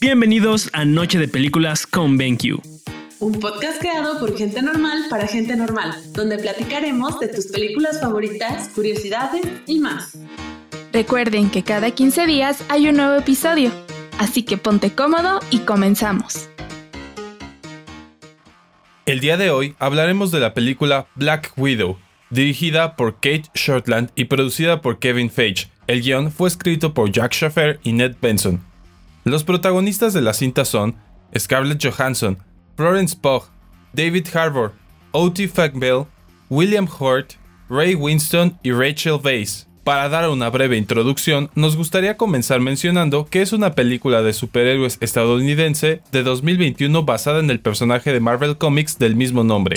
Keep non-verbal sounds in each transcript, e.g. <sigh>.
Bienvenidos a Noche de Películas con BenQ. Un podcast creado por gente normal para gente normal, donde platicaremos de tus películas favoritas, curiosidades y más. Recuerden que cada 15 días hay un nuevo episodio, así que ponte cómodo y comenzamos. El día de hoy hablaremos de la película Black Widow, dirigida por Kate Shortland y producida por Kevin Feige. El guion fue escrito por Jack Schaffer y Ned Benson. Los protagonistas de la cinta son Scarlett Johansson, Florence Pugh, David Harbour, O.T. Fagbell, William Hurt, Ray Winston y Rachel Weisz. Para dar una breve introducción, nos gustaría comenzar mencionando que es una película de superhéroes estadounidense de 2021 basada en el personaje de Marvel Comics del mismo nombre.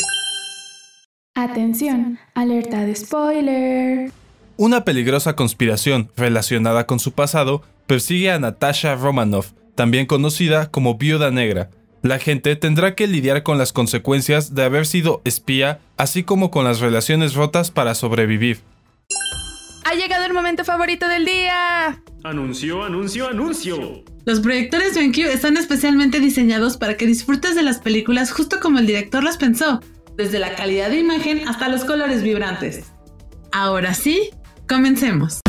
Atención, alerta de spoiler. Una peligrosa conspiración relacionada con su pasado persigue a Natasha Romanoff, también conocida como Viuda Negra. La gente tendrá que lidiar con las consecuencias de haber sido espía, así como con las relaciones rotas para sobrevivir. Ha llegado el momento favorito del día. Anuncio, anuncio, anuncio. Los proyectores BenQ están especialmente diseñados para que disfrutes de las películas justo como el director las pensó, desde la calidad de imagen hasta los colores vibrantes. Ahora sí, comencemos.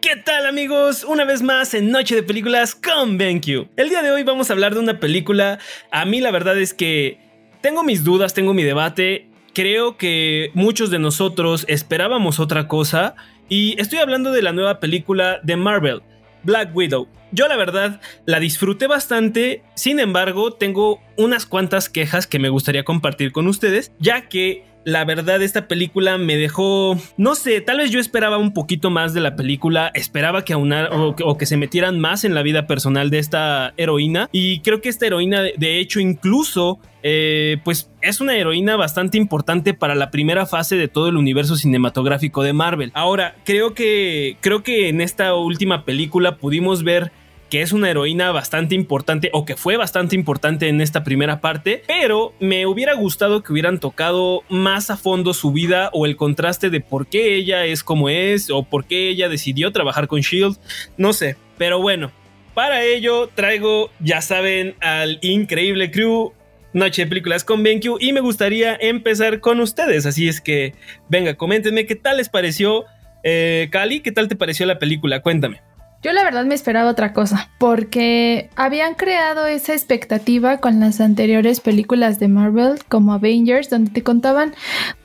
¿Qué tal amigos? Una vez más en Noche de Películas con BenQ. El día de hoy vamos a hablar de una película. A mí la verdad es que tengo mis dudas, tengo mi debate. Creo que muchos de nosotros esperábamos otra cosa. Y estoy hablando de la nueva película de Marvel, Black Widow. Yo la verdad la disfruté bastante, sin embargo tengo unas cuantas quejas que me gustaría compartir con ustedes, ya que la verdad, esta película me dejó. No sé, tal vez yo esperaba un poquito más de la película. Esperaba que aunar o que, se metieran más en la vida personal de esta heroína. Y creo que esta heroína, de hecho, incluso. Eh, pues es una heroína bastante importante para la primera fase de todo el universo cinematográfico de Marvel. Ahora, creo que. Creo que en esta última película pudimos ver que es una heroína bastante importante o que fue bastante importante en esta primera parte, pero me hubiera gustado que hubieran tocado más a fondo su vida o el contraste de por qué ella es como es o por qué ella decidió trabajar con Shield, no sé, pero bueno, para ello traigo, ya saben, al increíble crew Noche de Películas con BenQ y me gustaría empezar con ustedes, así es que venga, coméntenme qué tal les pareció eh, Cali, qué tal te pareció la película, cuéntame. Yo la verdad me esperaba otra cosa, porque habían creado esa expectativa con las anteriores películas de Marvel, como Avengers, donde te contaban,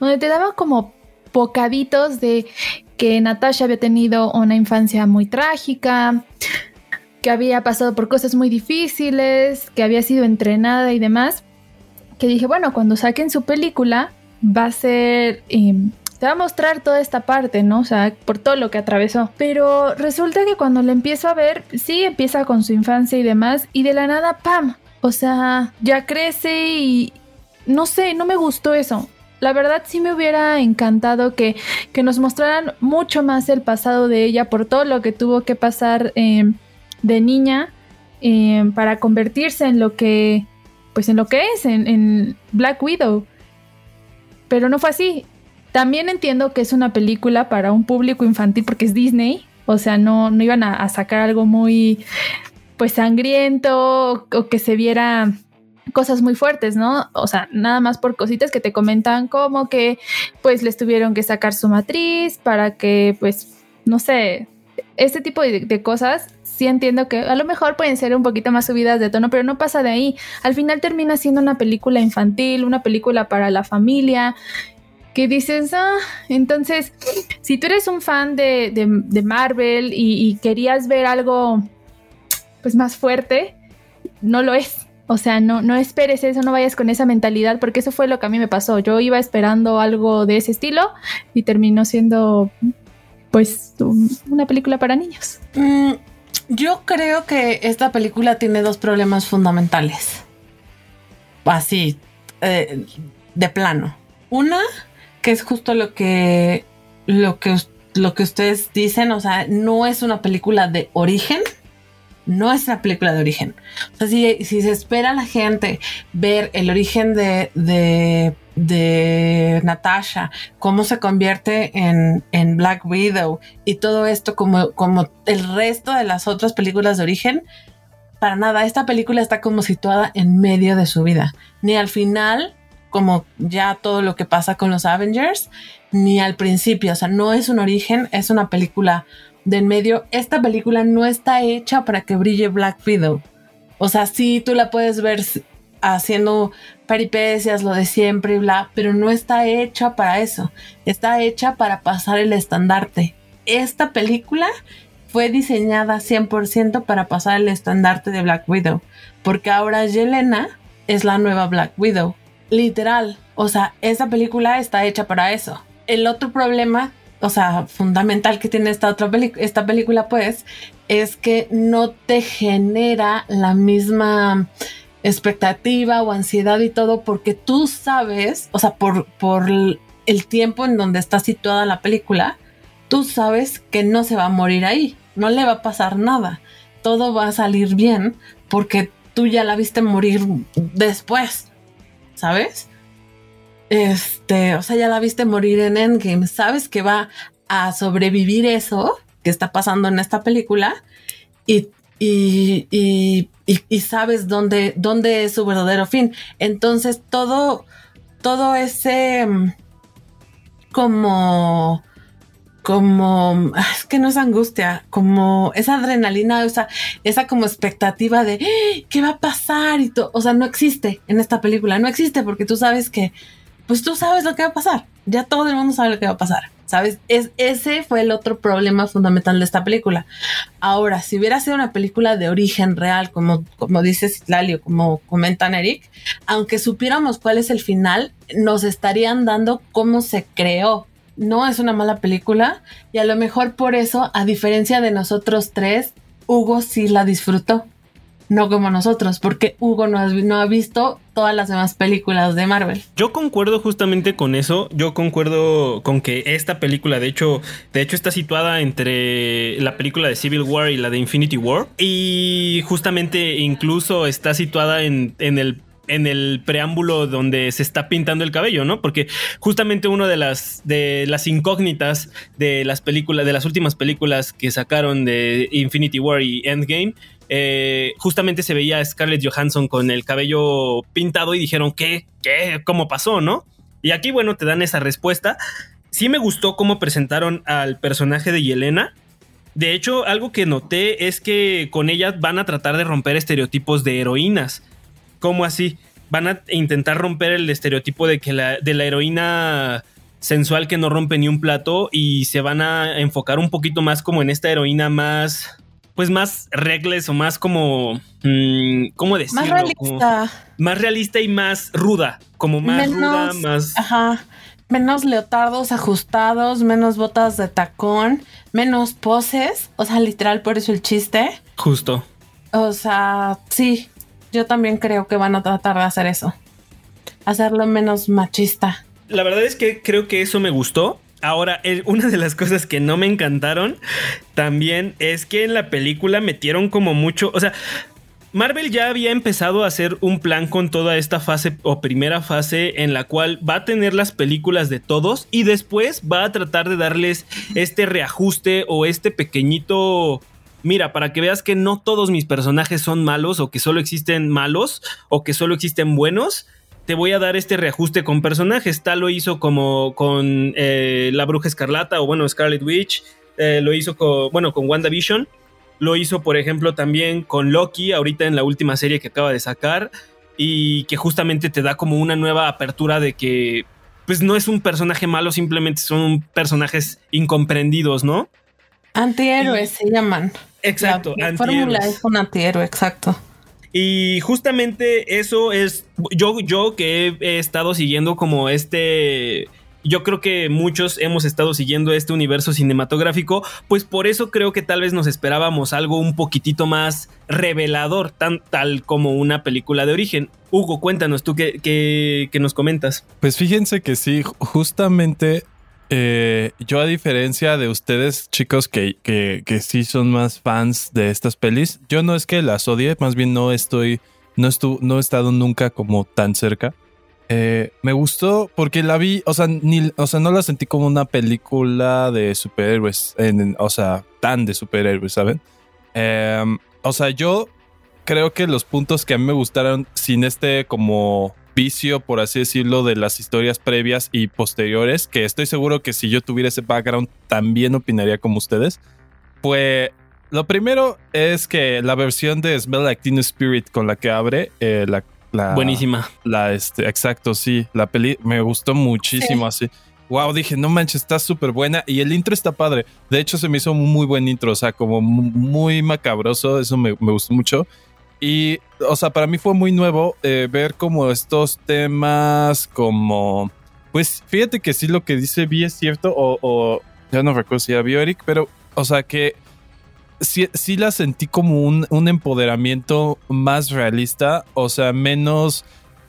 donde te daban como bocaditos de que Natasha había tenido una infancia muy trágica, que había pasado por cosas muy difíciles, que había sido entrenada y demás. Que dije, bueno, cuando saquen su película va a ser... Em, te va a mostrar toda esta parte, ¿no? O sea, por todo lo que atravesó. Pero resulta que cuando le empiezo a ver, sí empieza con su infancia y demás, y de la nada, ¡pam! O sea, ya crece y no sé, no me gustó eso. La verdad sí me hubiera encantado que, que nos mostraran mucho más el pasado de ella por todo lo que tuvo que pasar em, de niña em, para convertirse en lo que, pues en lo que es, en Black Widow. Pero no fue así. También entiendo que es una película para un público infantil porque es Disney. O sea, no, no iban a, sacar algo muy pues sangriento o, que se viera cosas muy fuertes, ¿no? O sea, nada más por cositas que te comentan como que pues les tuvieron que sacar su matriz para que pues, no sé, este tipo de, de, cosas sí entiendo que a lo mejor pueden ser un poquito más subidas de tono, pero no pasa de ahí. Al final termina siendo una película infantil, una película para la familia que dices, ah, entonces, si tú eres un fan de, Marvel y, querías ver algo pues más fuerte, no lo es. O sea, no, no esperes eso, no vayas con esa mentalidad, porque eso fue lo que a mí me pasó. Yo iba esperando algo de ese estilo y terminó siendo pues una película para niños. Mm, yo creo que esta película tiene dos problemas fundamentales. Así, eh, de plano. Una, que es justo lo que, lo que, lo que ustedes dicen, o sea, no es una película de origen, no es una película de origen. O sea, si, se espera a la gente ver el origen de, de, de Natasha, cómo se convierte en, en, Black Widow y todo esto como, como el resto de las otras películas de origen, para nada, esta película está como situada en medio de su vida. Ni al final, como ya todo lo que pasa con los Avengers, ni al principio. O sea, no es un origen, es una película de en medio. Esta película no está hecha para que brille Black Widow. O sea, sí, tú la puedes ver haciendo peripecias, lo de siempre y bla, pero no está hecha para eso. Está hecha para pasar el estandarte. Esta película fue diseñada 100% para pasar el estandarte de Black Widow, porque ahora Yelena es la nueva Black Widow. Literal. O sea, esta película está hecha para eso el otro problema, o sea, fundamental que tiene esta otra esta película, pues, es que no te genera la misma expectativa o ansiedad y todo, porque tú sabes, o sea, por, por el tiempo en donde está situada la película, tú sabes que no se va a morir ahí, no le va a pasar nada, todo va a salir bien porque tú ya la viste morir después, ¿sabes? Este, o sea, ya la viste morir en Endgame, sabes que va a sobrevivir eso que está pasando en esta película y, y, y, sabes dónde, dónde es su verdadero fin. Entonces, todo, todo ese mm, como como, es que no es angustia, como esa adrenalina, o sea, esa como expectativa de ¡Ah! qué va a pasar y todo, o sea, no existe en esta película, no existe porque tú sabes que pues tú sabes lo que va a pasar. Ya todo el mundo sabe lo que va a pasar. ¿Sabes? Es, ese fue el otro problema fundamental de esta película. Ahora, si hubiera sido una película de origen real, como, como dice Citlali como comentan Eric, aunque supiéramos cuál es el final, nos estarían dando cómo se creó. No es una mala película y a lo mejor por eso, a diferencia de nosotros tres, Hugo sí la disfrutó no como nosotros, porque Hugo no, ha visto todas las demás películas de Marvel. Yo concuerdo justamente con eso. Yo concuerdo con que esta película, de hecho, de hecho, está situada entre la película de Civil War y la de Infinity War. Y justamente incluso está situada en, en el en el preámbulo donde se está pintando el cabello, ¿no? Porque justamente una de las de las incógnitas de las películas de las últimas películas que sacaron de Infinity War y Endgame eh, justamente se veía a Scarlett Johansson con el cabello pintado y dijeron, ¿qué? ¿Qué? ¿Cómo pasó? ¿No? Y aquí, bueno, te dan esa respuesta. Sí me gustó cómo presentaron al personaje de Yelena. De hecho, algo que noté es que con ella van a tratar de romper estereotipos de heroínas. ¿Cómo así? Van a intentar romper el estereotipo de que la, de la heroína sensual que no rompe ni un plato y se van a enfocar un poquito más como en esta heroína más pues más regles o más como, mm, ¿cómo decirlo? Más realista. más realista y más ruda, como más ruda, más... Ajá, menos leotardos ajustados, menos botas de tacón, menos poses, o sea, literal por eso el chiste. Justo. O sea, sí, yo también creo que van a tratar de hacer eso. Hacerlo menos machista. La verdad es que creo que eso me gustó. Ahora, una de las cosas que no me encantaron también es que en la película metieron como mucho, o sea, Marvel ya había empezado a hacer un plan con toda esta fase o primera fase en la cual va a tener las películas de todos y después va a tratar de darles este reajuste o este pequeñito... Mira, para que veas que no todos mis personajes son malos o que solo existen malos o que solo existen buenos, te voy a dar este reajuste con personajes. Tal lo hizo como con eh, la Bruja Escarlata o bueno, Scarlet Witch. Eh, lo hizo con, bueno, con WandaVision. Lo hizo, por ejemplo, también con Loki, ahorita en la última serie que acaba de sacar. Y que justamente te da como una nueva apertura de que, pues no es un personaje malo, simplemente son personajes incomprendidos, ¿no? Antihéroes se llaman. Exacto. La, la fórmula es un antihéroe, exacto. Y justamente eso es, yo, yo que he, estado siguiendo como este yo creo que muchos hemos estado siguiendo este universo cinematográfico, pues por eso creo que tal vez nos esperábamos algo un poquitito más revelador, tan, tal como una película de origen. Hugo, cuéntanos, tú qué, qué, qué nos comentas. Pues fíjense que sí, justamente eh, yo a diferencia de ustedes, chicos, que, que, que, sí son más fans de estas pelis, yo no es que las odie, más bien no estoy, no, estu no he estado nunca como tan cerca. Eh, me gustó porque la vi, o sea, ni, o sea, no la sentí como una película de superhéroes, o sea, tan de superhéroes, ¿saben? Em, o sea, yo creo que los puntos que a mí me gustaron sin este como vicio, por así decirlo, de las historias previas y posteriores, que estoy seguro que si yo tuviera ese background también opinaría como ustedes, pues lo primero es que la versión de Smell Like Teen Spirit con la que abre eh, la, la, Buenísima. La, este, exacto, sí. La peli me gustó muchísimo así. Wow, dije, no manches, está súper buena. Y el intro está padre. De hecho, se me hizo un muy buen intro. O sea, como muy macabroso. Eso me, me gustó mucho. Y, o sea, para mí fue muy nuevo eh, ver como estos temas como... Pues fíjate que sí lo que dice Vi es cierto, o, ya no recuerdo si era Eric, pero, o sea, que sí, sí la sentí como un, un, empoderamiento más realista, o sea, menos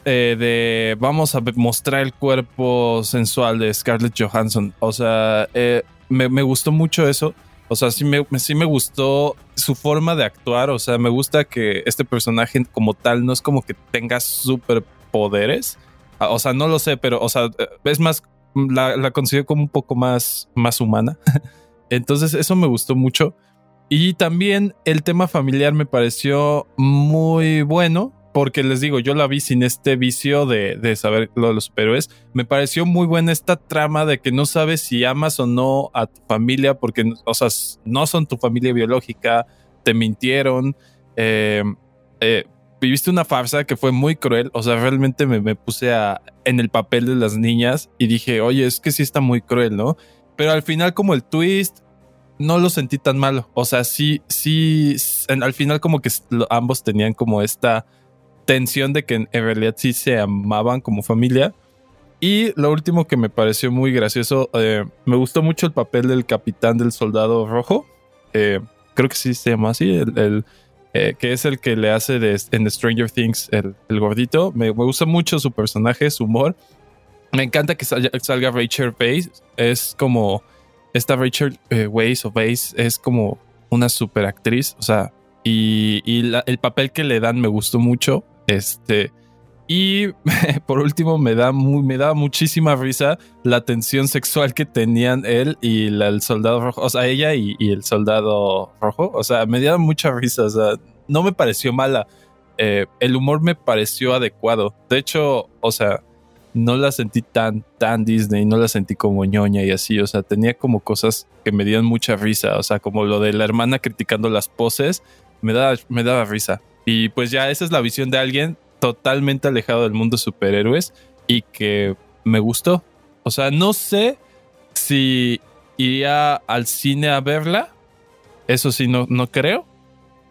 eh, de vamos a mostrar el cuerpo sensual de Scarlett Johansson. O sea, eh, me, me, gustó mucho eso. O sea, sí me, sí me gustó su forma de actuar. O sea, me gusta que este personaje como tal no es como que tenga superpoderes. Ah, o sea, no lo sé, pero, o sea, es más, la, la considero como un poco más, más humana. <laughs> Entonces, eso me gustó mucho. Y también el tema familiar me pareció muy bueno porque les digo, yo la vi sin este vicio de, saber lo de los superhéroes. Me pareció muy buena esta trama de que no sabes si amas o no a tu familia, porque, o sea, no son tu familia biológica, te mintieron, eh, eh, viviste una farsa que fue muy cruel. O sea, realmente me, puse a, en el papel de las niñas y dije, oye, es que sí está muy cruel, ¿no? Pero al final, como el twist, no lo sentí tan malo. O sea, sí, sí, al final como que ambos tenían como esta tensión de que en, realidad sí se amaban como familia. Y lo último que me pareció muy gracioso, eh, me gustó mucho el papel del capitán del soldado rojo. Eh, creo que sí se llama así, el, eh, que es el que le hace en Stranger Things el, gordito. Me, gusta mucho su personaje, su humor. Me encanta que salga, Rachel Weisz. Es como esta Rachel Weisz o Weisz es como una super actriz. O sea, y, el papel que le dan me gustó mucho. Este. Y <laughs> por último, me da, muy, me da muchísima risa la tensión sexual que tenían él y el soldado rojo. O sea, ella y, el soldado rojo. O sea, me dio mucha risa. O sea, no me pareció mala. Eh, el humor me pareció adecuado. De hecho, o sea, no la sentí tan, tan Disney. No la sentí como ñoña y así. O sea, tenía como cosas que me dieron mucha risa. O sea, como lo de la hermana criticando las poses. Me daba, me daba risa. Y pues ya esa es la visión de alguien totalmente alejado del mundo superhéroes y que me gustó. O sea, no sé si iría al cine a verla. Eso sí, no, no creo.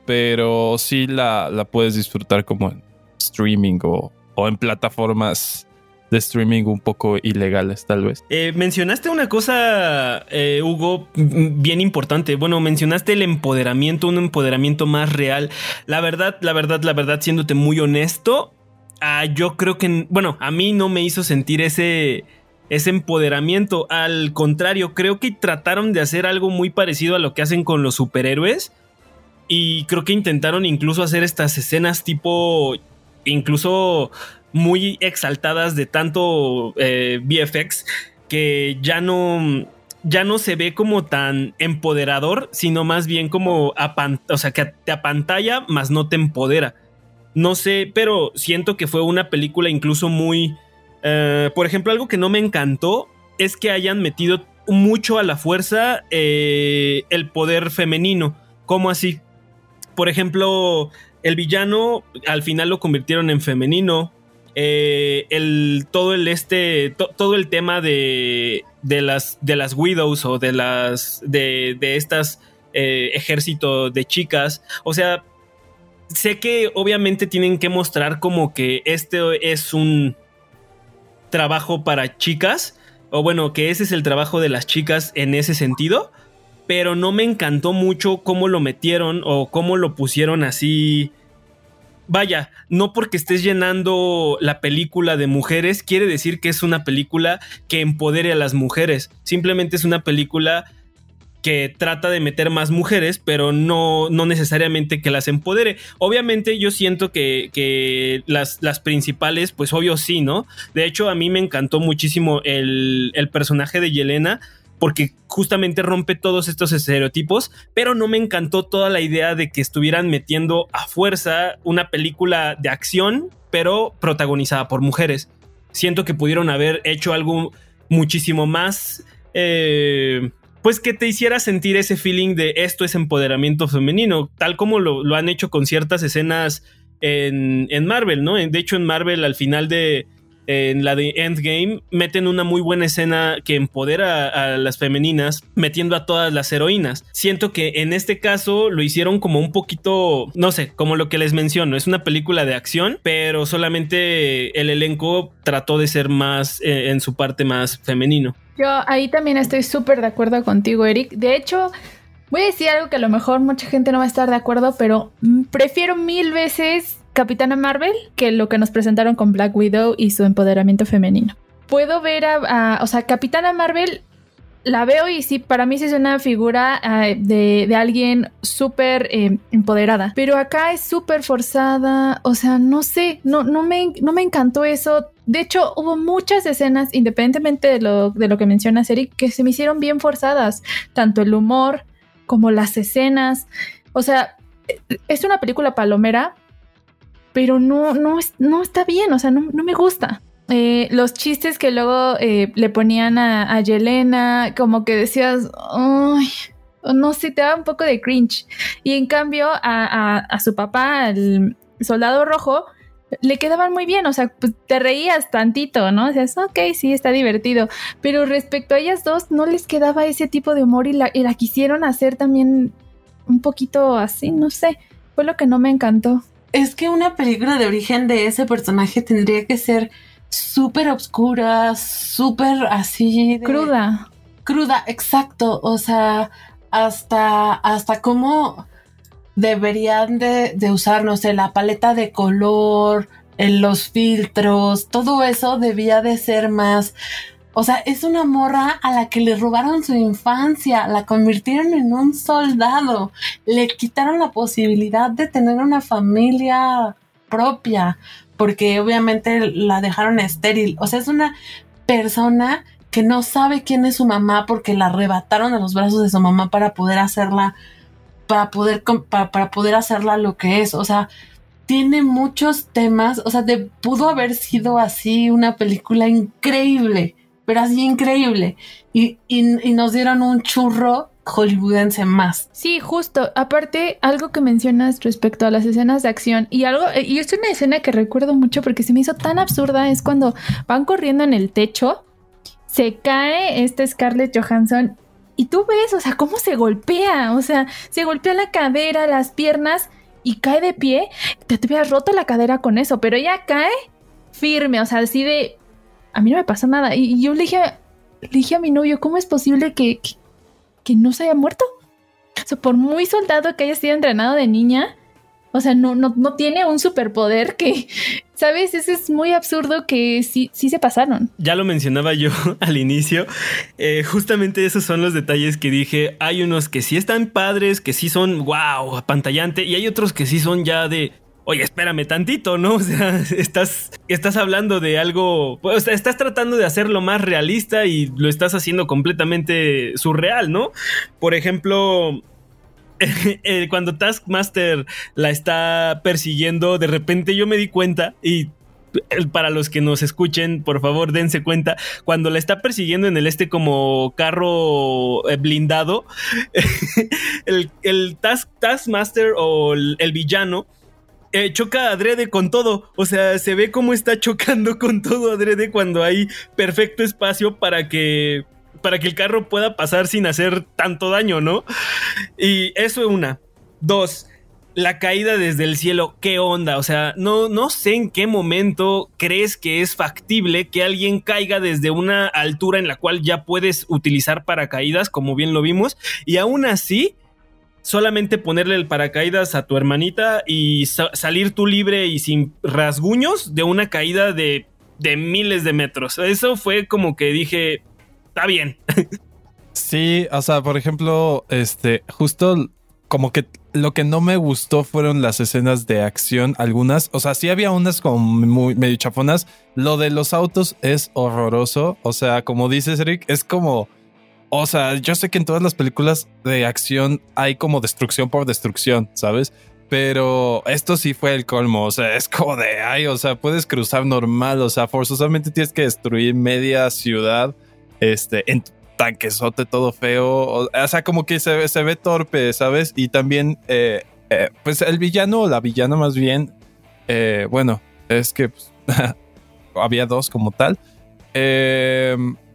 Pero sí la, la puedes disfrutar como en streaming o, o en plataformas de streaming un poco ilegales, tal vez. Eh, mencionaste una cosa, eh, Hugo, bien importante. Bueno, mencionaste el empoderamiento, un empoderamiento más real. La verdad, la verdad, la verdad, siéndote muy honesto, ah, yo creo que, bueno, a mí no me hizo sentir ese, ese empoderamiento. Al contrario, creo que trataron de hacer algo muy parecido a lo que hacen con los superhéroes. Y creo que intentaron incluso hacer estas escenas tipo, incluso muy exaltadas de tanto eh, VFX que ya no, ya no se ve como tan empoderador, sino más bien como o sea, que te apantalla, más no te empodera. No sé, pero siento que fue una película incluso muy... Eh, por ejemplo, algo que no me encantó es que hayan metido mucho a la fuerza eh, el poder femenino. ¿Cómo así? Por ejemplo, el villano al final lo convirtieron en femenino. Eh, el, todo el este, todo el tema de, de, las, de las widows o de las, de, de estas eh, ejército de chicas, o sea, sé que obviamente tienen que mostrar como que este es un trabajo para chicas, o bueno, que ese es el trabajo de las chicas en ese sentido, pero no me encantó mucho cómo lo metieron o cómo lo pusieron así vaya, no porque estés llenando la película de mujeres, quiere decir que es una película que empodere a las mujeres. Simplemente es una película que trata de meter más mujeres, pero no, no necesariamente que las empodere. Obviamente yo siento que, que las, las, principales, pues obvio sí, ¿no? De hecho, a mí me encantó muchísimo el, el personaje de Yelena porque justamente rompe todos estos estereotipos, pero no me encantó toda la idea de que estuvieran metiendo a fuerza una película de acción, pero protagonizada por mujeres. Siento que pudieron haber hecho algo muchísimo más... Eh, pues que te hiciera sentir ese feeling de esto es empoderamiento femenino, tal como lo, lo han hecho con ciertas escenas en, en, Marvel, ¿no? De hecho, en Marvel, al final de, en la de Endgame meten una muy buena escena que empodera a las femeninas metiendo a todas las heroínas. Siento que en este caso lo hicieron como un poquito, no sé, como lo que les menciono, es una película de acción, pero solamente el elenco trató de ser más eh, en su parte más femenino. Yo ahí también estoy súper de acuerdo contigo, Eric. De hecho, voy a decir algo que a lo mejor mucha gente no va a estar de acuerdo, pero prefiero mil veces Capitana Marvel que lo que nos presentaron con Black Widow y su empoderamiento femenino. Puedo ver a, o sea, Capitana Marvel la veo y sí, para mí es una figura uh, de, de, alguien súper eh, empoderada. Pero acá es súper forzada. O sea, no sé, no, no, me, no me encantó eso. De hecho, hubo muchas escenas, independientemente de lo, de lo que mencionas, Eric, que se me hicieron bien forzadas. Tanto el humor como las escenas. O sea, es una película palomera, pero no, no, no está bien, o sea, no, no me gusta. Eh, los chistes que luego eh, le ponían a, a, Yelena, como que decías, Ay, no sé, te da un poco de cringe. Y en cambio, a, su papá, al soldado rojo, le quedaban muy bien, o sea, pues te reías tantito, ¿no? O sea, ok, sí, está divertido. Pero respecto a ellas dos, no les quedaba ese tipo de humor y la, y la quisieron hacer también un poquito así, no sé. Fue lo que no me encantó. Es que una película de origen de ese personaje tendría que ser súper obscura, súper así. De... Cruda. Cruda, exacto. O sea, hasta, hasta cómo deberían de, de usar, no sé, la paleta de color, los filtros, todo eso debía de ser más o sea, es una morra a la que le robaron su infancia, la convirtieron en un soldado, le quitaron la posibilidad de tener una familia propia, porque obviamente la dejaron estéril. O sea, es una persona que no sabe quién es su mamá porque la arrebataron de los brazos de su mamá para poder hacerla, para poder, para, para poder hacerla lo que es. O sea, tiene muchos temas, o sea, de, pudo haber sido así una película increíble pero así increíble. Y, y, nos dieron un churro hollywoodense más. Sí, justo. Aparte, algo que mencionas respecto a las escenas de acción y algo, y es una escena que recuerdo mucho porque se me hizo tan absurda, es cuando van corriendo en el techo, se cae este Scarlett Johansson y tú ves, o sea, cómo se golpea, o sea, se golpea la cadera, las piernas y cae de pie. Te, te hubieras roto la cadera con eso, pero ella cae firme, o sea, así de a mí no me pasa nada. Y yo le dije, le dije a mi novio, ¿cómo es posible que, que, que, no se haya muerto? O sea, por muy soldado que haya sido entrenado de niña, o sea, no, no, no tiene un superpoder que, <laughs> ¿sabes? Eso es muy absurdo que sí, sí se pasaron. Ya lo mencionaba yo <laughs> al inicio. Eh, justamente esos son los detalles que dije. Hay unos que sí están padres, que sí son wow, apantallante, y hay otros que sí son ya de oye, espérame tantito, ¿no? <laughs> O sea, estás, estás hablando de algo, o sea, estás tratando de hacerlo más realista y lo estás haciendo completamente surreal, ¿no? Por ejemplo, <laughs> eh, cuando Taskmaster la está persiguiendo, de repente yo me di cuenta y para los que nos escuchen, por favor, dense cuenta, cuando la está persiguiendo en el este como carro eh, blindado, <laughs> el, task, Taskmaster o el villano eh, choca adrede con todo. O sea, se ve cómo está chocando <laughs> con todo adrede cuando hay perfecto espacio para que. Para que el carro pueda pasar sin hacer tanto daño, ¿no? Y eso es una. Dos, la caída desde el cielo, ¿qué onda? O sea, no, no sé en qué momento crees que es factible que alguien caiga desde una altura en la cual ya puedes utilizar paracaídas, como bien lo vimos, y aún así solamente ponerle el paracaídas a tu hermanita y salir tú libre y sin rasguños de una caída de, de miles de metros. Eso fue como que dije, está bien. <laughs> Sí, o sea, por ejemplo, este, justo como que lo que no me gustó fueron las escenas de acción, algunas, o sea, sí había unas como muy medio chafonas. Lo de los autos es horroroso, o sea, como dices Rick, es como, o sea, yo sé que en todas las películas de acción hay como destrucción por destrucción, ¿sabes? Pero esto sí fue el colmo, o sea, es como de, ay, o sea, puedes cruzar normal, o sea, forzosamente tienes que destruir media ciudad, este, en tanquesote todo feo. O, sea, como que se, ve torpe, ¿sabes? Y también, eh, eh, pues el villano o la villana más bien, eh, bueno, es que pues, <laughs> había dos como tal.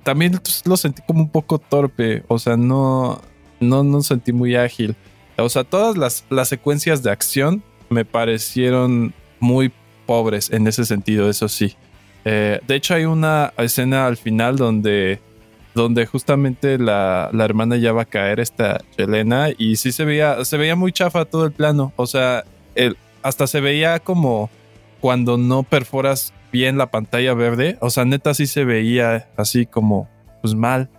También pues, lo sentí como un poco torpe, o sea, no, no, no sentí muy ágil. O sea, todas las, las secuencias de acción me parecieron muy pobres en ese sentido, eso sí. de hecho, hay una escena al final donde donde justamente la, hermana ya va a caer esta Yelena y sí se veía, se veía muy chafa todo el plano, o sea, el, hasta se veía como cuando no perforas bien la pantalla verde, o sea, neta sí se veía así como pues mal.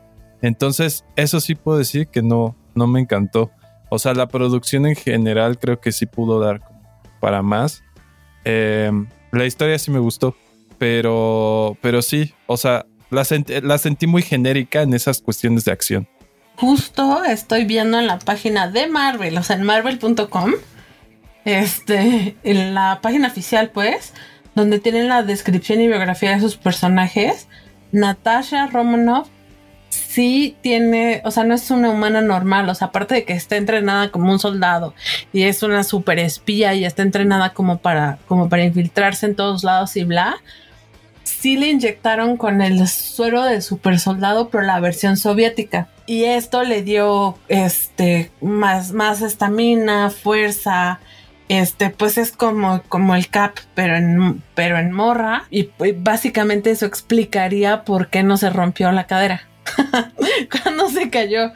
Entonces, eso sí puedo decir que no, no me encantó. O sea, la producción en general creo que sí pudo dar para más. Em, la historia sí me gustó, pero, pero sí, o sea, la, sentí muy genérica en esas cuestiones de acción. Justo estoy viendo en la página de Marvel, o sea, en marvel.com, este, en la página oficial, pues, donde tienen la descripción y biografía de sus personajes, Natasha Romanoff sí tiene, o sea, no es una humana normal, o sea, aparte de que está entrenada como un soldado y es una super espía y está entrenada como para, como para infiltrarse en todos lados y bla, sí le inyectaron con el suero de super soldado, pero la versión soviética. Y esto le dio este más, más estamina, fuerza. Este, pues es como, como el cap, pero en, pero en morra. Y básicamente eso explicaría por qué no se rompió la cadera. <laughs> Cuando se cayó.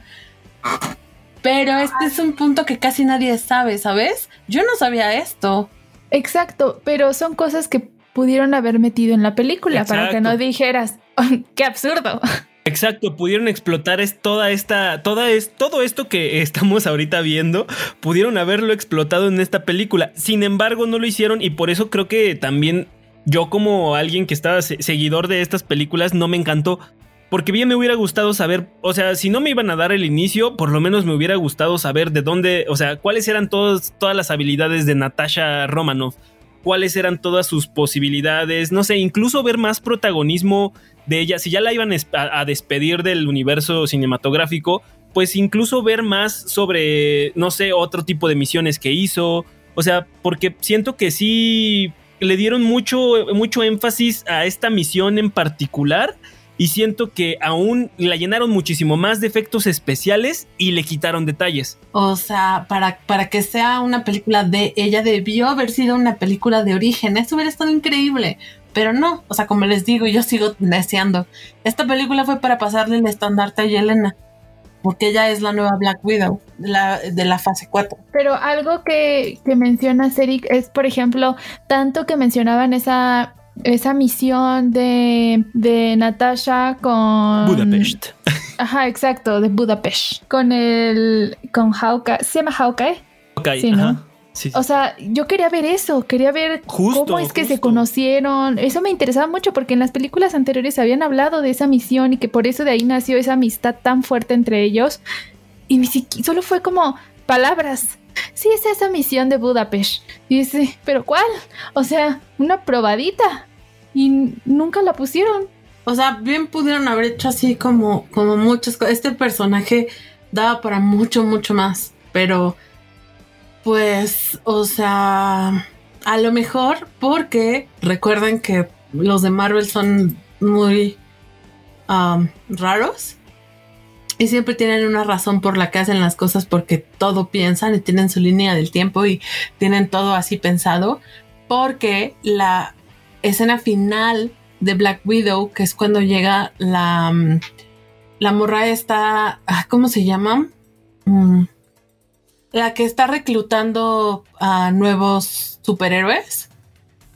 Pero este es un punto que casi nadie sabe, ¿sabes? Yo no sabía esto. Exacto, pero son cosas que pudieron haber metido en la película para que no dijeras, <laughs> qué absurdo. Exacto, pudieron explotar es toda esta, toda es, todo esto que <laughs> estamos ahorita viendo, pudieron haberlo explotado en esta película. Sin embargo, no lo hicieron y por eso creo que también yo como alguien que estaba seguidor de estas películas no me encantó. Porque bien me hubiera gustado saber, o sea, si no me iban a dar el inicio, por lo menos me hubiera gustado saber de dónde, o sea, cuáles eran todas las habilidades de Natasha Romanoff cuáles eran todas sus posibilidades, no sé, incluso ver más protagonismo de ella, si ya la iban a, despedir del universo cinematográfico, pues incluso ver más sobre, no sé, otro tipo de misiones que hizo, o sea, porque siento que sí le dieron mucho, mucho énfasis a esta misión en particular y siento que aún la llenaron muchísimo más de efectos especiales y le quitaron detalles. O sea, para, para que sea una película de ella debió haber sido una película de origen. Eso hubiera estado increíble. Pero no, o sea, como les digo, yo sigo deseando. Esta película fue para pasarle el estandarte a Yelena. Porque ella es la nueva Black Widow de la, de la fase 4. Pero algo que, que mencionas, Eric, es, por ejemplo, tanto que mencionaban esa esa misión de, de Natasha con... Budapest. Ajá, exacto, de Budapest. Con el... con Hawkeye. ¿Se llama Hawkeye? Hawkeye, sí, ¿no? O sea, yo quería ver eso, quería ver cómo es que se conocieron. Eso me interesaba mucho porque en las películas anteriores habían hablado de esa misión y que por eso de ahí nació esa amistad tan fuerte entre ellos. Y solo fue como palabras sí es esa misión de Budapest. Y dice, ¿pero cuál? O sea, una probadita. Y nunca la pusieron. O sea, bien pudieron haber hecho así como, como muchas cosas. Este personaje daba para mucho, mucho más. Pero, pues, o sea, a lo mejor porque recuerden que los de Marvel son muy raros y siempre tienen una razón por la que hacen las cosas porque todo piensan y tienen su línea del tiempo y tienen todo así pensado. Porque la escena final de Black Widow, que es cuando llega la, mm, la morra esta, ah, ¿cómo se llama? Mm, la que está reclutando a nuevos superhéroes,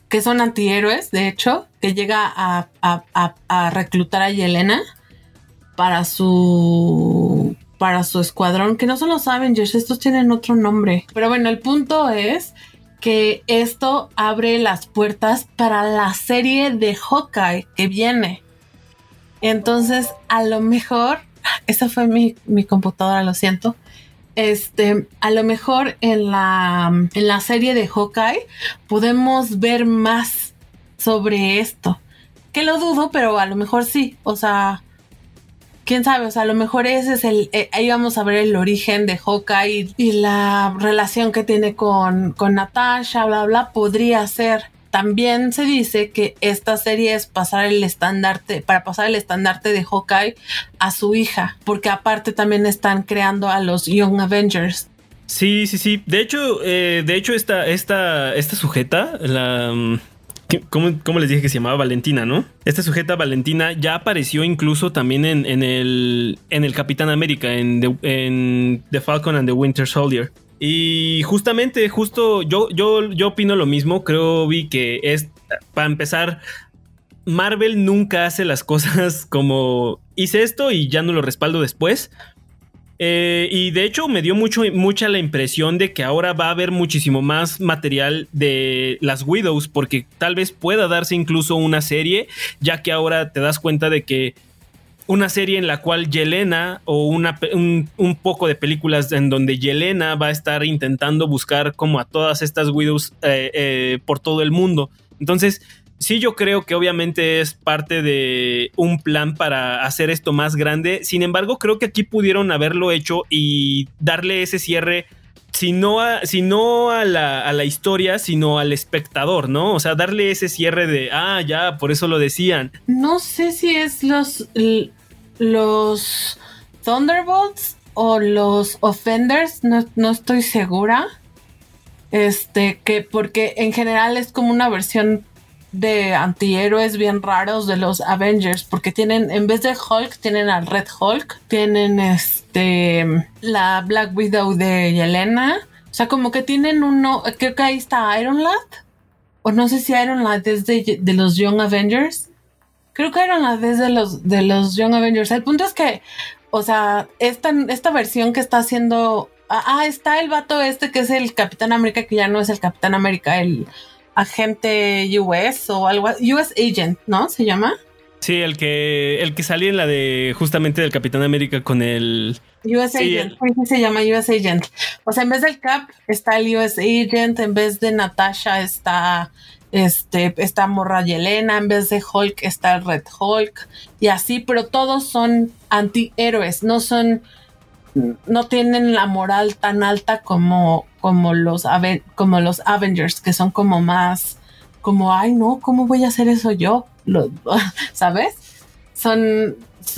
que son antihéroes, de hecho, que llega a, a reclutar a Yelena para su para su escuadrón, que no son los Avengers, estos tienen otro nombre. Pero bueno, el punto es que esto abre las puertas para la serie de Hawkeye que viene. Entonces, a lo mejor, <laughs> esa fue mi, mi computadora, lo siento. Este, a lo mejor en la, en la serie de Hawkeye podemos ver más sobre esto. Que lo dudo, pero a lo mejor sí. O sea, quién sabe, o sea, a lo mejor ese es el, eh, ahí vamos a ver el origen de Hawkeye y, la relación que tiene con, con Natasha, bla, bla, podría ser. También se dice que esta serie es pasar el estandarte, para pasar el estandarte de Hawkeye a su hija, porque aparte también están creando a los Young Avengers. Sí, sí, sí. De hecho, eh, de hecho, esta, esta, esta sujeta, la, ¿Cómo, les dije que se llamaba Valentina, no? Esta sujeta Valentina ya apareció incluso también en, el, en el Capitán América, en the, Falcon and the Winter Soldier. Y justamente, justo yo, yo, yo opino lo mismo. Creo, vi que es, para empezar, Marvel nunca hace las cosas como hice esto y ya no lo respaldo después. Eh, y de hecho me dio mucho, mucha la impresión de que ahora va a haber muchísimo más material de las Widows, porque tal vez pueda darse incluso una serie, ya que ahora te das cuenta de que una serie en la cual Yelena o una, un, poco de películas en donde Yelena va a estar intentando buscar como a todas estas Widows eh, eh, por todo el mundo. Entonces, sí yo creo que obviamente es parte de un plan para hacer esto más grande. Sin embargo, creo que aquí pudieron haberlo hecho y darle ese cierre. Si no, a, a, la, a la historia, sino al espectador, ¿no? O sea, darle ese cierre de, ah, ya, por eso lo decían. No sé si es los, los Thunderbolts o los Offenders, no, no estoy segura. Este, que porque en general es como una versión de antihéroes bien raros de los Avengers, porque tienen, en vez de Hulk, tienen al Red Hulk, tienen este, la Black Widow de Yelena, o sea, como que tienen uno, creo que ahí está Iron Lad, o no sé si Iron Lad es de, los Young Avengers, creo que Iron Lad es de los, de los Young Avengers, el punto es que, o sea, esta, esta versión que está haciendo, ah, ah está el vato este que es el Capitán América, que ya no es el Capitán América, el agente US o algo, US Agent, ¿no? Se llama. Sí, el que el que salía en la de justamente del Capitán América con el US Agent, se llama US Agent. O sea, en vez del Cap está el US Agent, en vez de Natasha está este esta morra Yelena, en vez de Hulk está el Red Hulk y así, pero todos son antihéroes, no son no tienen la moral tan alta como, como, los, como los Avengers, que son como más, como, ay, no, ¿cómo voy a hacer eso yo? <laughs> ¿Sabes? Son,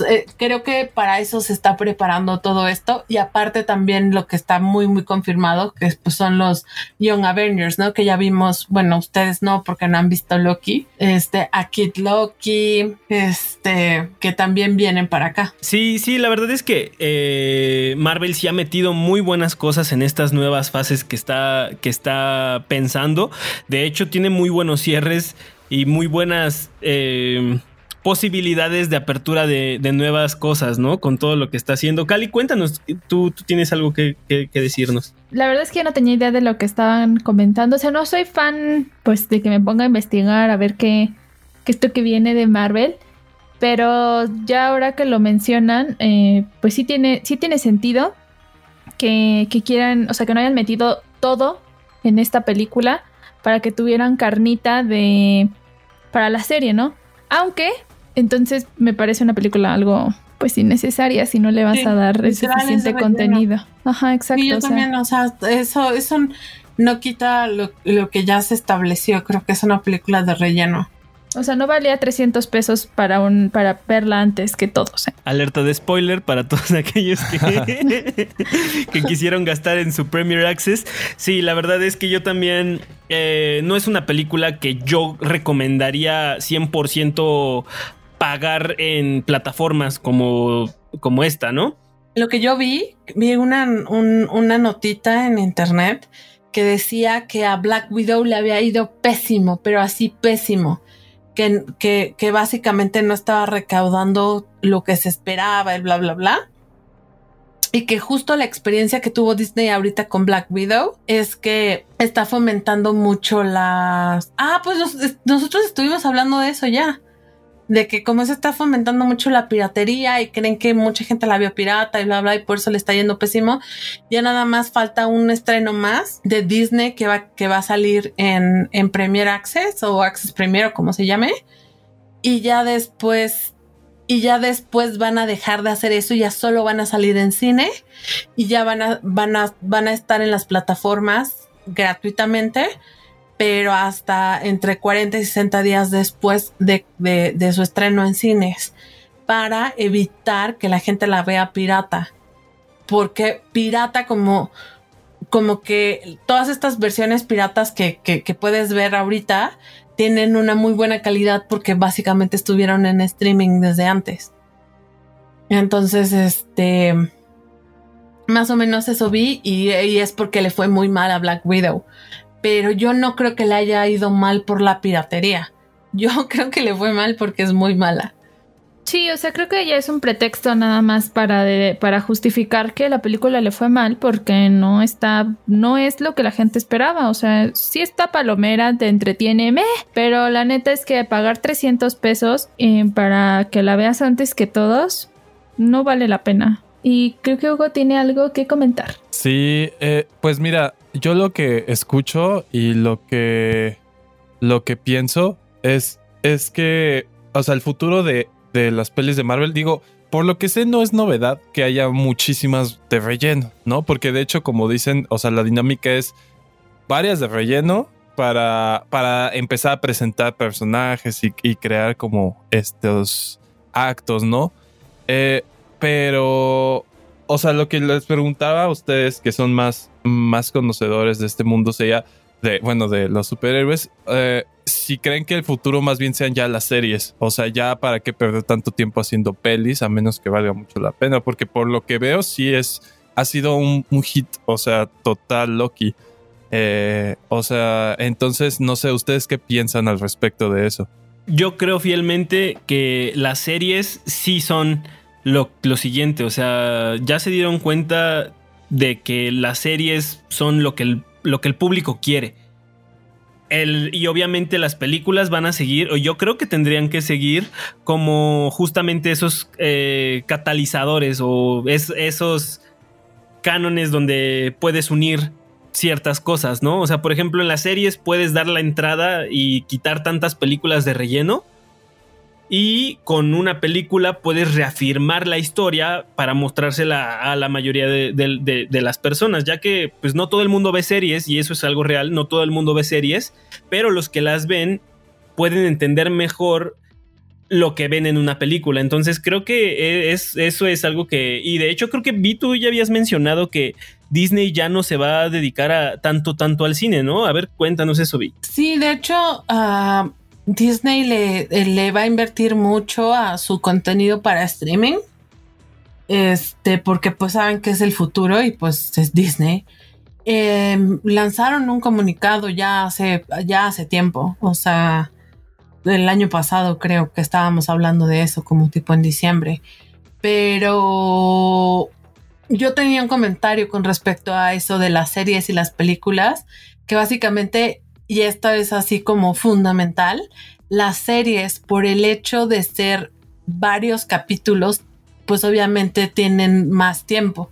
eh, creo que para eso se está preparando todo esto y aparte también lo que está muy muy confirmado que pues, son los Young Avengers, ¿no? Que ya vimos, bueno, ustedes no porque no han visto Loki, este, a Kid Loki, este, que también vienen para acá. Sí, sí, la verdad es que eh, Marvel sí ha metido muy buenas cosas en estas nuevas fases que está, que está pensando. De hecho, tiene muy buenos cierres y muy buenas... Eh, posibilidades de apertura de, nuevas cosas, ¿no? Con todo lo que está haciendo. Cali, cuéntanos, tú, tú tienes algo que, decirnos. La verdad es que yo no tenía idea de lo que estaban comentando. O sea, no soy fan, pues, de que me ponga a investigar a ver qué, qué esto que viene de Marvel. Pero ya ahora que lo mencionan, eh, pues sí tiene, sí tiene sentido que, que quieran, o sea, que no hayan metido todo en esta película para que tuvieran carnita de para la serie, ¿no? Aunque entonces me parece una película algo pues innecesaria si no le vas a dar el suficiente contenido. Ajá, exacto. Y yo también, o sea, eso, eso no quita lo, lo, que ya se estableció. Creo que es una película de relleno. O sea, no valía 300 pesos para un para verla antes que todos. ¿eh? Alerta de spoiler para todos <laughs> aquellos que, <laughs> que quisieron gastar en su Premier Access. Sí, la verdad es que yo también eh, no es una película que yo recomendaría 100% pagar en plataformas como, como esta, ¿no? lo que yo vi, vi una, una notita en internet que decía que a Black Widow le había ido pésimo, pero así pésimo. Que, que, básicamente no estaba recaudando lo que se esperaba, el bla, bla, bla. Y que justo la experiencia que tuvo Disney ahorita con Black Widow es que está fomentando mucho las... Ah, pues nosotros estuvimos hablando de eso ya de que como se está fomentando mucho la piratería y creen que mucha gente la vio pirata y bla bla y por eso le está yendo pésimo, ya nada más falta un estreno más de Disney que va, que va a salir en, en Premier Access o Access Premier o como se llame. Y ya después y ya después van a dejar de hacer eso y ya solo van a salir en cine y ya van a, van a, van a estar en las plataformas gratuitamente pero hasta entre 40 y 60 días después de, su estreno en cines, para evitar que la gente la vea pirata. Porque pirata como, como que todas estas versiones piratas que, que puedes ver ahorita tienen una muy buena calidad porque básicamente estuvieron en streaming desde antes. Entonces, este, más o menos eso vi y, y, es porque le fue muy mal a Black Widow pero yo no creo que le haya ido mal por la piratería. <laughs> Yo creo que le fue mal porque es muy mala. Sí, o sea, creo que ya es un pretexto nada más para, para justificar que la película le fue mal porque no está, no es lo que la gente esperaba. O sea, sí está palomera, te entretiene, meh, pero la neta es que pagar 300 pesos eh, para que la veas antes que todos no vale la pena. Y creo que Hugo tiene algo que comentar. Sí, eh, pues mira, yo lo que escucho y lo que lo que pienso es es que, o sea, el futuro de, de las pelis de Marvel, digo, por lo que sé no es novedad que haya muchísimas de relleno, ¿no? Porque de hecho, como dicen, o sea, la dinámica es varias de relleno para, para empezar a presentar personajes y, crear como estos actos, ¿no? Eh, pero o sea, lo que les preguntaba a ustedes que son más, más conocedores de este mundo sería de, bueno, de los superhéroes, eh, si creen que el futuro más bien sean ya las series, o sea, ya para qué perder tanto tiempo haciendo pelis, a menos que valga mucho la pena, porque por lo que veo sí es, ha sido un, hit, o sea, total Loki. Eh, o sea, entonces, no sé, ¿ustedes qué piensan al respecto de eso? Yo creo fielmente que las series sí son lo, siguiente, o sea, ya se dieron cuenta de que las series son lo que el, lo que el público quiere. El, y obviamente las películas van a seguir, o yo creo que tendrían que seguir como justamente esos eh, catalizadores o esos cánones donde puedes unir ciertas cosas, ¿no? O sea, por ejemplo, en las series puedes dar la entrada y quitar tantas películas de relleno y con una película puedes reafirmar la historia para mostrársela a la mayoría de, las personas, ya que pues no todo el mundo ve series y eso es algo real, no todo el mundo ve series, pero los que las ven pueden entender mejor lo que ven en una película. Entonces creo que es, eso es algo que... Y de hecho creo que vi tú ya habías mencionado que Disney ya no se va a dedicar a tanto, tanto al cine, ¿no? A ver, cuéntanos eso, Vi. Sí, de hecho... Ah, Disney le, va a invertir mucho a su contenido para streaming. Este, porque pues saben que es el futuro y pues es Disney. Em, lanzaron un comunicado ya hace, ya hace tiempo. O sea, el año pasado creo que estábamos hablando de eso, como tipo en diciembre. Pero yo tenía un comentario con respecto a eso de las series y las películas, que básicamente y esto es así como fundamental, las series por el hecho de ser varios capítulos, pues obviamente tienen más tiempo,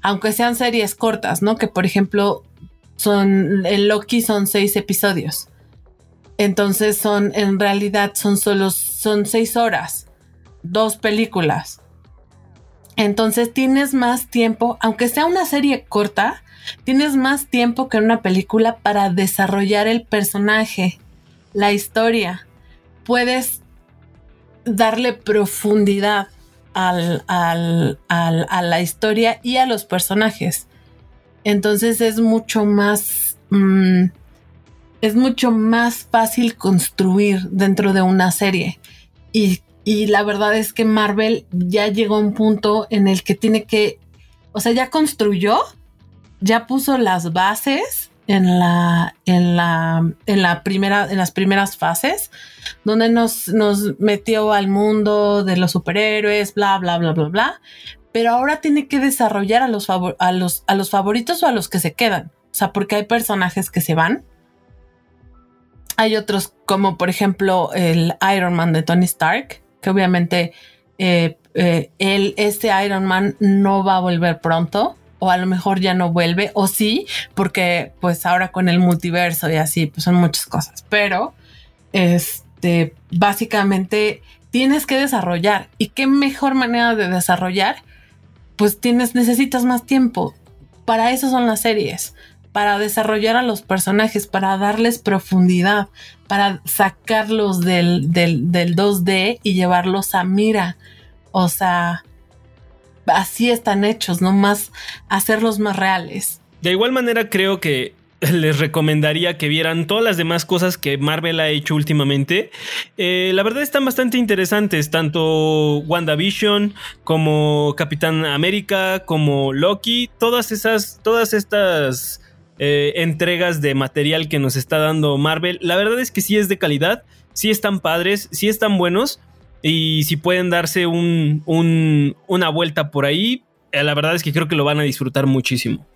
aunque sean series cortas, ¿no? Que por ejemplo son, en Loki son seis episodios. Entonces son, en realidad son solo, son seis horas, dos películas. Entonces tienes más tiempo, aunque sea una serie corta, Tienes más tiempo que en una película para desarrollar el personaje, la historia. Puedes darle profundidad al, a la historia y a los personajes. Entonces es mucho más... Mm, es mucho más fácil construir dentro de una serie. Y, y la verdad es que Marvel ya llegó a un punto en el que tiene que o sea, ya construyó, ya puso las bases en la, en la, en la primera, en las primeras fases, donde nos, nos metió al mundo de los superhéroes, bla, bla, bla, bla, bla. Pero ahora tiene que desarrollar a los, a los, a los favoritos o a los que se quedan. O sea, porque hay personajes que se van. Hay otros como por ejemplo el Iron Man de Tony Stark, que obviamente eh, eh, él, este Iron Man no va a volver pronto o a lo mejor ya no vuelve, o sí, porque pues ahora con el multiverso y así, pues son muchas cosas, pero este, básicamente tienes que desarrollar. ¿Y qué mejor manera de desarrollar? Pues tienes, necesitas más tiempo. Para eso son las series, para desarrollar a los personajes, para darles profundidad, para sacarlos del, del, del 2D y llevarlos a mira. O sea, así están hechos, no más hacerlos más reales. De igual manera creo que <laughs> les recomendaría que vieran todas las demás cosas que Marvel ha hecho últimamente. Eh, la verdad están bastante interesantes, tanto WandaVision como Capitán América, como Loki, todas esas, todas estas eh, entregas de material que nos está dando Marvel. La verdad es que sí es de calidad, sí están padres, sí están buenos. Y si pueden darse un, una vuelta por ahí, eh, la verdad es que creo que lo van a disfrutar muchísimo.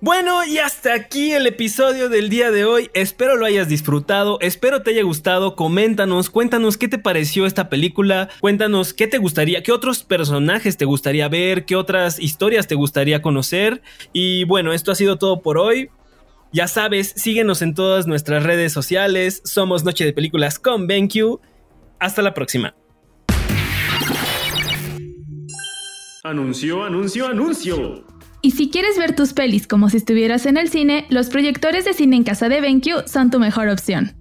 Bueno, y hasta aquí el episodio del día de hoy. Espero lo hayas disfrutado, espero te haya gustado. Coméntanos, cuéntanos qué te pareció esta película. Cuéntanos qué te gustaría, qué otros personajes te gustaría ver, qué otras historias te gustaría conocer. Y bueno, esto ha sido todo por hoy. Ya sabes, síguenos en todas nuestras redes sociales. Somos Noche de Películas con BenQ. Hasta la próxima. Anuncio, anuncio, anuncio. Y si quieres ver tus pelis como si estuvieras en el cine, los proyectores de cine en casa de BenQ son tu mejor opción.